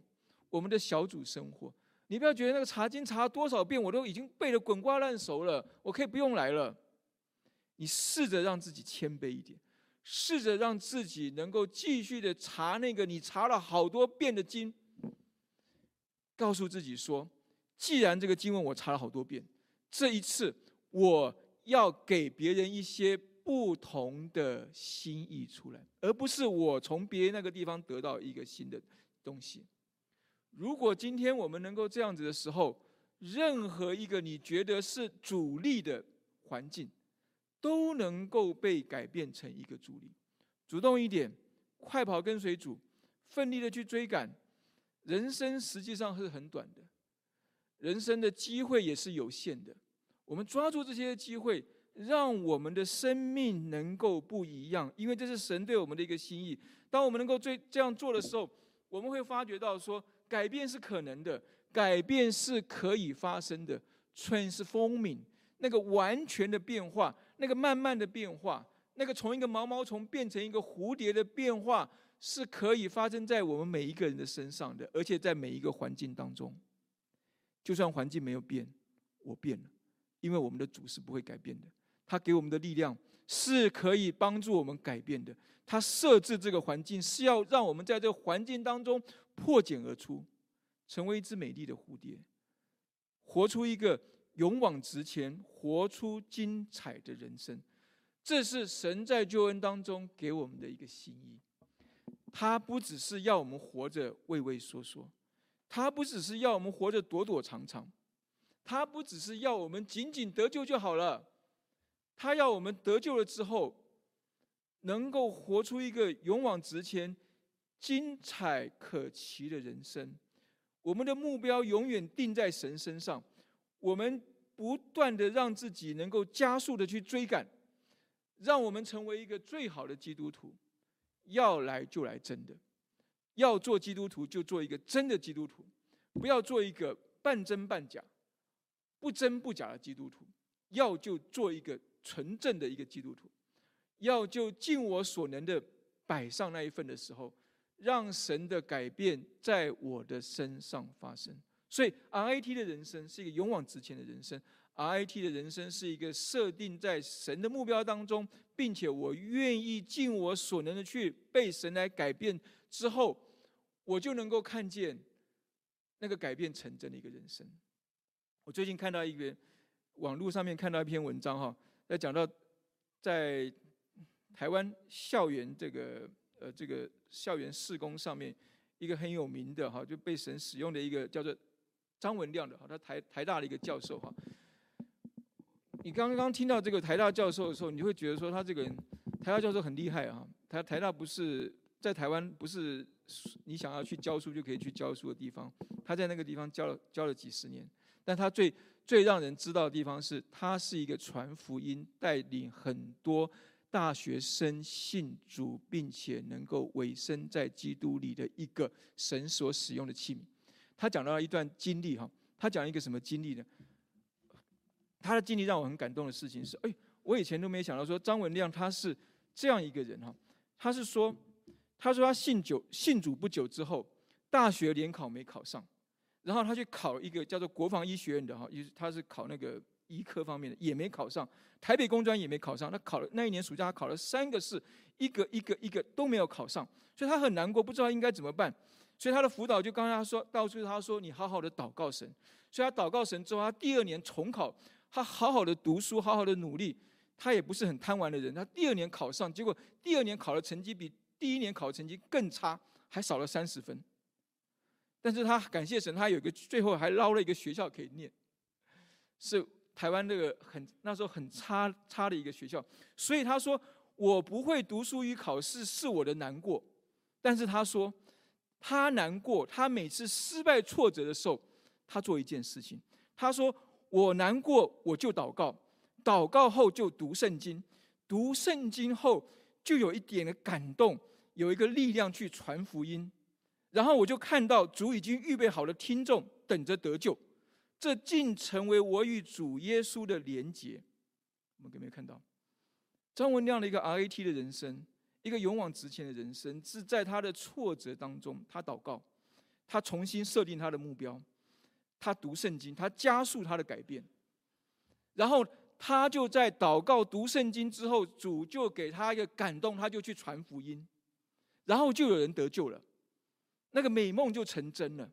我们的小组生活，你不要觉得那个查经查多少遍我都已经背得滚瓜烂熟了，我可以不用来了。你试着让自己谦卑一点，试着让自己能够继续的查那个你查了好多遍的经，告诉自己说。既然这个经文我查了好多遍，这一次我要给别人一些不同的心意出来，而不是我从别人那个地方得到一个新的东西。如果今天我们能够这样子的时候，任何一个你觉得是主力的环境，都能够被改变成一个主力。主动一点，快跑跟随主，奋力的去追赶。人生实际上是很短的。人生的机会也是有限的，我们抓住这些机会，让我们的生命能够不一样，因为这是神对我们的一个心意。当我们能够这这样做的时候，我们会发觉到说，改变是可能的，改变是可以发生的。Transforming 那个完全的变化，那个慢慢的变化，那个从一个毛毛虫变成一个蝴蝶的变化，是可以发生在我们每一个人的身上的，而且在每一个环境当中。就算环境没有变，我变了，因为我们的主是不会改变的。他给我们的力量是可以帮助我们改变的。他设置这个环境是要让我们在这个环境当中破茧而出，成为一只美丽的蝴蝶，活出一个勇往直前、活出精彩的人生。这是神在救恩当中给我们的一个心意。他不只是要我们活着畏畏缩缩。他不只是要我们活着躲躲藏藏，他不只是要我们仅仅得救就好了，他要我们得救了之后，能够活出一个勇往直前、精彩可期的人生。我们的目标永远定在神身上，我们不断的让自己能够加速的去追赶，让我们成为一个最好的基督徒。要来就来真的。要做基督徒，就做一个真的基督徒，不要做一个半真半假、不真不假的基督徒。要就做一个纯正的一个基督徒，要就尽我所能的摆上那一份的时候，让神的改变在我的身上发生。所以，RIT 的人生是一个勇往直前的人生，RIT 的人生是一个设定在神的目标当中，并且我愿意尽我所能的去被神来改变之后。我就能够看见那个改变成真的一个人生。我最近看到一个网络上面看到一篇文章哈，在讲到在台湾校园这个呃这个校园施工上面一个很有名的哈就被神使用的一个叫做张文亮的哈，他台台大的一个教授哈。你刚刚听到这个台大教授的时候，你会觉得说他这个人台大教授很厉害啊。台台大不是在台湾不是。你想要去教书就可以去教书的地方，他在那个地方教了教了几十年，但他最最让人知道的地方是，他是一个传福音、带领很多大学生信主，并且能够委身在基督里的一个神所使用的器皿。他讲到了一段经历哈，他讲一个什么经历呢？他的经历让我很感动的事情是，哎，我以前都没想到说张文亮他是这样一个人哈，他是说。他说他信主信主不久之后，大学联考没考上，然后他去考一个叫做国防医学院的哈，也是他是考那个医科方面的，也没考上。台北工专也没考上，他考了那一年暑假他考了三个试，一个一个一个都没有考上，所以他很难过，不知道应该怎么办。所以他的辅导就刚刚他说，告诉他说你好好的祷告神。所以他祷告神之后，他第二年重考，他好好的读书，好好的努力。他也不是很贪玩的人，他第二年考上，结果第二年考的成绩比。第一年考的成绩更差，还少了三十分。但是他感谢神，他有个最后还捞了一个学校可以念，是台湾那个很那时候很差差的一个学校，所以他说我不会读书与考试是我的难过，但是他说他难过，他每次失败挫折的时候，他做一件事情，他说我难过我就祷告，祷告后就读圣经，读圣经后就有一点的感动，有一个力量去传福音。然后我就看到主已经预备好了听众，等着得救，这竟成为我与主耶稣的连结。我们有没有看到张文亮的一个 RAT 的人生，一个勇往直前的人生，是在他的挫折当中，他祷告，他重新设定他的目标，他读圣经，他加速他的改变。然后他就在祷告、读圣经之后，主就给他一个感动，他就去传福音，然后就有人得救了。那个美梦就成真了，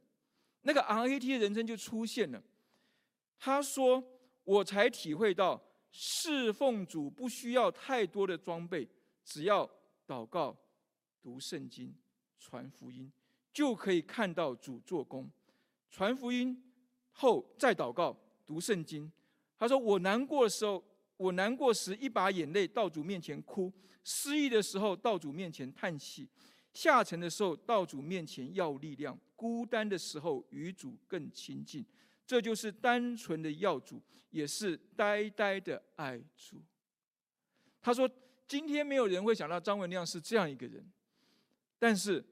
那个 RAT 的人生就出现了。他说：“我才体会到侍奉主不需要太多的装备，只要祷告、读圣经、传福音，就可以看到主做工。传福音后再祷告、读圣经。”他说：“我难过的时候，我难过时一把眼泪到主面前哭；失意的时候到主面前叹息。”下沉的时候，到主面前要力量；孤单的时候，与主更亲近。这就是单纯的要主，也是呆呆的爱主。他说：“今天没有人会想到张文亮是这样一个人，但是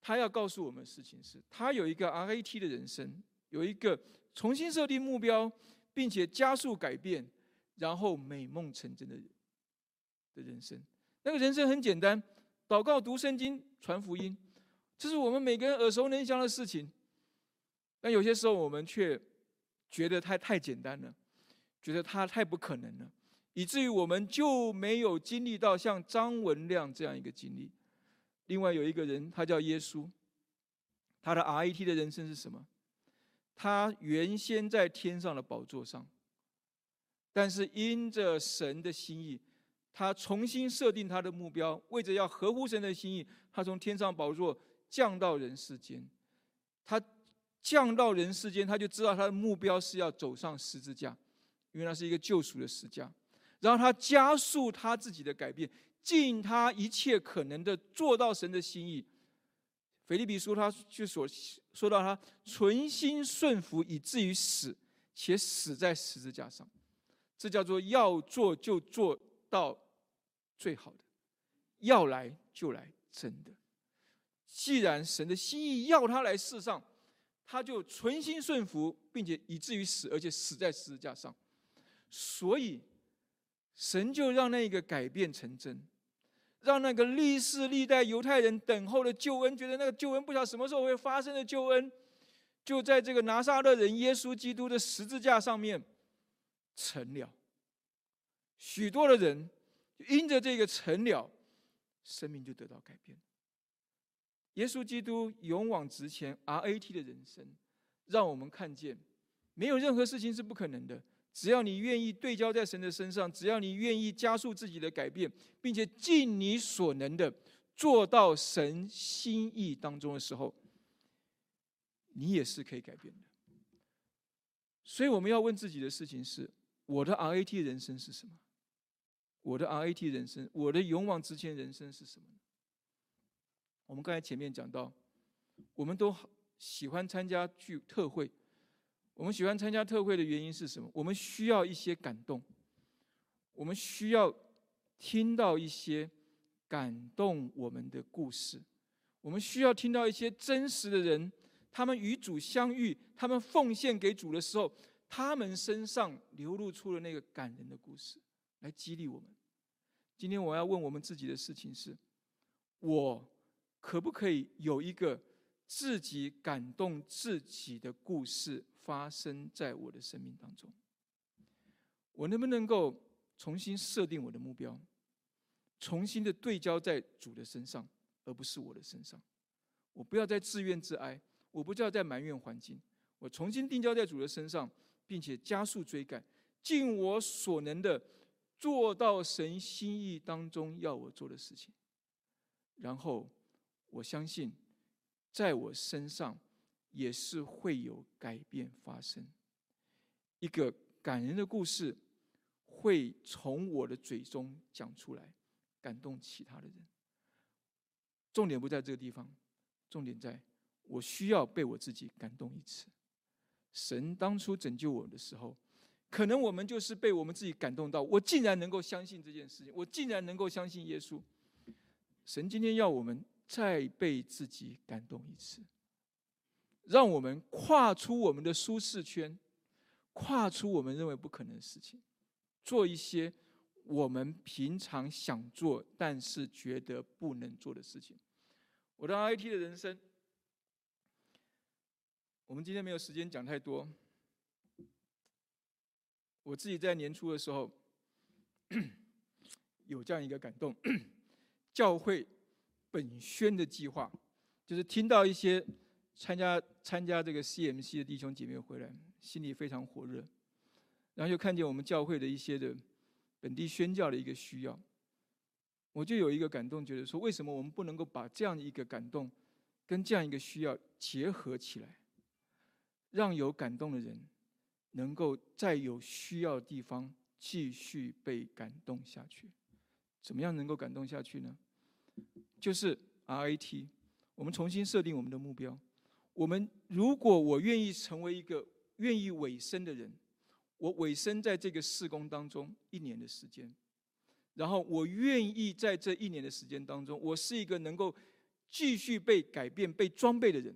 他要告诉我们的事情是，他有一个 RAT 的人生，有一个重新设定目标，并且加速改变，然后美梦成真的人的人生。那个人生很简单。”祷告、读圣经、传福音，这是我们每个人耳熟能详的事情。但有些时候，我们却觉得太太简单了，觉得它太不可能了，以至于我们就没有经历到像张文亮这样一个经历。另外有一个人，他叫耶稣，他的 RAT 的人生是什么？他原先在天上的宝座上，但是因着神的心意。他重新设定他的目标，为着要合乎神的心意，他从天上宝座降到人世间。他降到人世间，他就知道他的目标是要走上十字架，因为那是一个救赎的十字架。然后他加速他自己的改变，尽他一切可能的做到神的心意。腓利比书他就所说到他存心顺服，以至于死，且死在十字架上。这叫做要做就做到。最好的，要来就来，真的。既然神的心意要他来世上，他就存心顺服，并且以至于死，而且死在十字架上。所以，神就让那个改变成真，让那个历世历代犹太人等候的救恩，觉得那个救恩不晓得什么时候会发生的救恩，就在这个拿撒勒人耶稣基督的十字架上面成了。许多的人。因着这个成了，生命就得到改变。耶稣基督勇往直前 RAT 的人生，让我们看见，没有任何事情是不可能的。只要你愿意对焦在神的身上，只要你愿意加速自己的改变，并且尽你所能的做到神心意当中的时候，你也是可以改变的。所以我们要问自己的事情是：我的 RAT 人生是什么？我的 RAT 人生，我的勇往直前人生是什么？我们刚才前面讲到，我们都喜欢参加聚特会。我们喜欢参加特会的原因是什么？我们需要一些感动，我们需要听到一些感动我们的故事，我们需要听到一些真实的人，他们与主相遇，他们奉献给主的时候，他们身上流露出了那个感人的故事。来激励我们。今天我要问我们自己的事情是：我可不可以有一个自己感动自己的故事发生在我的生命当中？我能不能够重新设定我的目标，重新的对焦在主的身上，而不是我的身上？我不要再自怨自哀，我不要再埋怨环境，我重新定焦在主的身上，并且加速追赶，尽我所能的。做到神心意当中要我做的事情，然后我相信，在我身上也是会有改变发生。一个感人的故事会从我的嘴中讲出来，感动其他的人。重点不在这个地方，重点在我需要被我自己感动一次。神当初拯救我的时候，可能我们就是被我们自己感动到，我竟然能够相信这件事情，我竟然能够相信耶稣。神今天要我们再被自己感动一次，让我们跨出我们的舒适圈，跨出我们认为不可能的事情，做一些我们平常想做但是觉得不能做的事情。我的 IT 的人生，我们今天没有时间讲太多。我自己在年初的时候有这样一个感动。教会本宣的计划，就是听到一些参加参加这个 CMC 的弟兄姐妹回来，心里非常火热，然后又看见我们教会的一些的本地宣教的一个需要，我就有一个感动，觉得说，为什么我们不能够把这样一个感动跟这样一个需要结合起来，让有感动的人能够在有需要的地方继续被感动下去？怎么样能够感动下去呢？就是 RAT，我们重新设定我们的目标。我们如果我愿意成为一个愿意委身的人，我委身在这个事工当中一年的时间，然后我愿意在这一年的时间当中，我是一个能够继续被改变、被装备的人。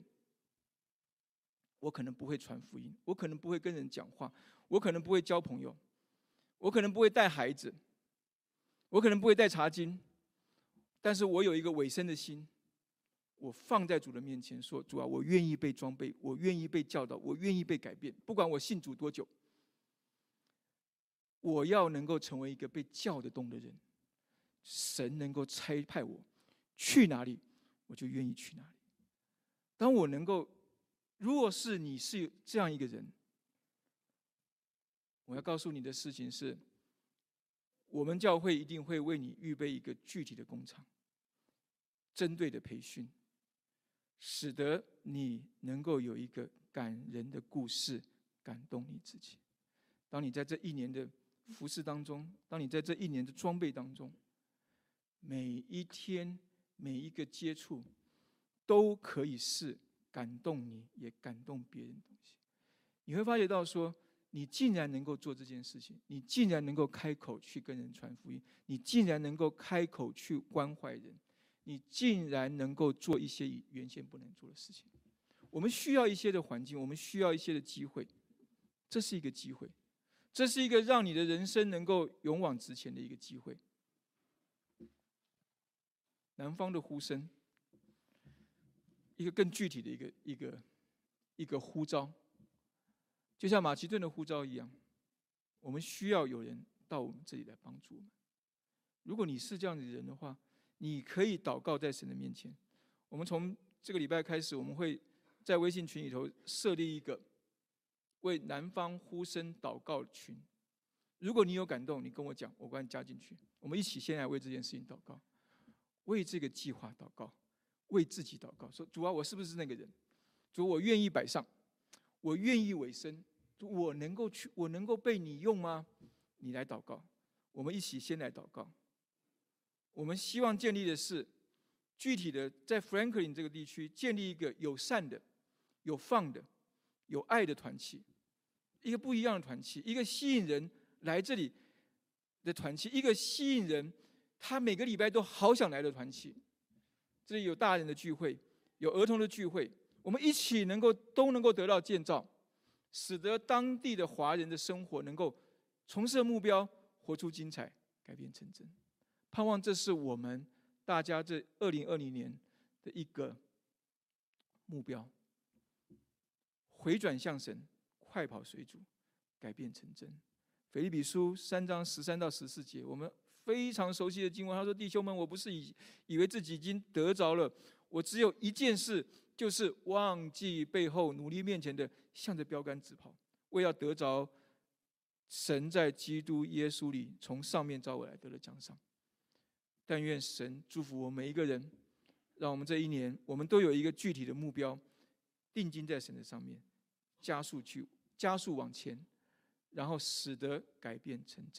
我可能不会传福音，我可能不会跟人讲话，我可能不会交朋友，我可能不会带孩子，我可能不会带茶巾。但是我有一个委身的心，我放在主的面前说：“主啊，我愿意被装备，我愿意被教导，我愿意被改变。不管我信主多久，我要能够成为一个被叫得动的人。神能够差派我去哪里，我就愿意去哪里。当我能够，如果是你是这样一个人，我要告诉你的事情是。”我们教会一定会为你预备一个具体的工厂，针对的培训，使得你能够有一个感人的故事感动你自己。当你在这一年的服饰当中，当你在这一年的装备当中，每一天每一个接触，都可以是感动你也感动别人东西。你会发觉到说。你竟然能够做这件事情，你竟然能够开口去跟人传福音，你竟然能够开口去关怀人，你竟然能够做一些原先不能做的事情。我们需要一些的环境，我们需要一些的机会，这是一个机会，这是一个让你的人生能够勇往直前的一个机会。南方的呼声，一个更具体的一个一个一个呼召。就像马其顿的呼召一样，我们需要有人到我们这里来帮助我们。如果你是这样的人的话，你可以祷告在神的面前。我们从这个礼拜开始，我们会在微信群里头设立一个为南方呼声祷告群。如果你有感动，你跟我讲，我把你加进去。我们一起先来为这件事情祷告，为这个计划祷告，为自己祷告，说主啊，我是不是那个人？主，我愿意摆上。我愿意委身，我能够去，我能够被你用吗？你来祷告，我们一起先来祷告。我们希望建立的是具体的，在 Franklin 这个地区建立一个友善的、有放的、有爱的团契，一个不一样的团契，一个吸引人来这里的团契，一个吸引人他每个礼拜都好想来的团契。这里有大人的聚会，有儿童的聚会。我们一起能够都能够得到建造，使得当地的华人的生活能够重设目标，活出精彩，改变成真。盼望这是我们大家这二零二零年的一个目标。回转向神，快跑水主，改变成真。腓立比书三章十三到十四节，我们非常熟悉的经文。他说：“弟兄们，我不是以以为自己已经得着了，我只有一件事。”就是忘记背后，努力面前的，向着标杆直跑，为要得着神在基督耶稣里从上面召我来得的奖赏。但愿神祝福我们每一个人，让我们这一年，我们都有一个具体的目标，定睛在神的上面，加速去加速往前，然后使得改变成真。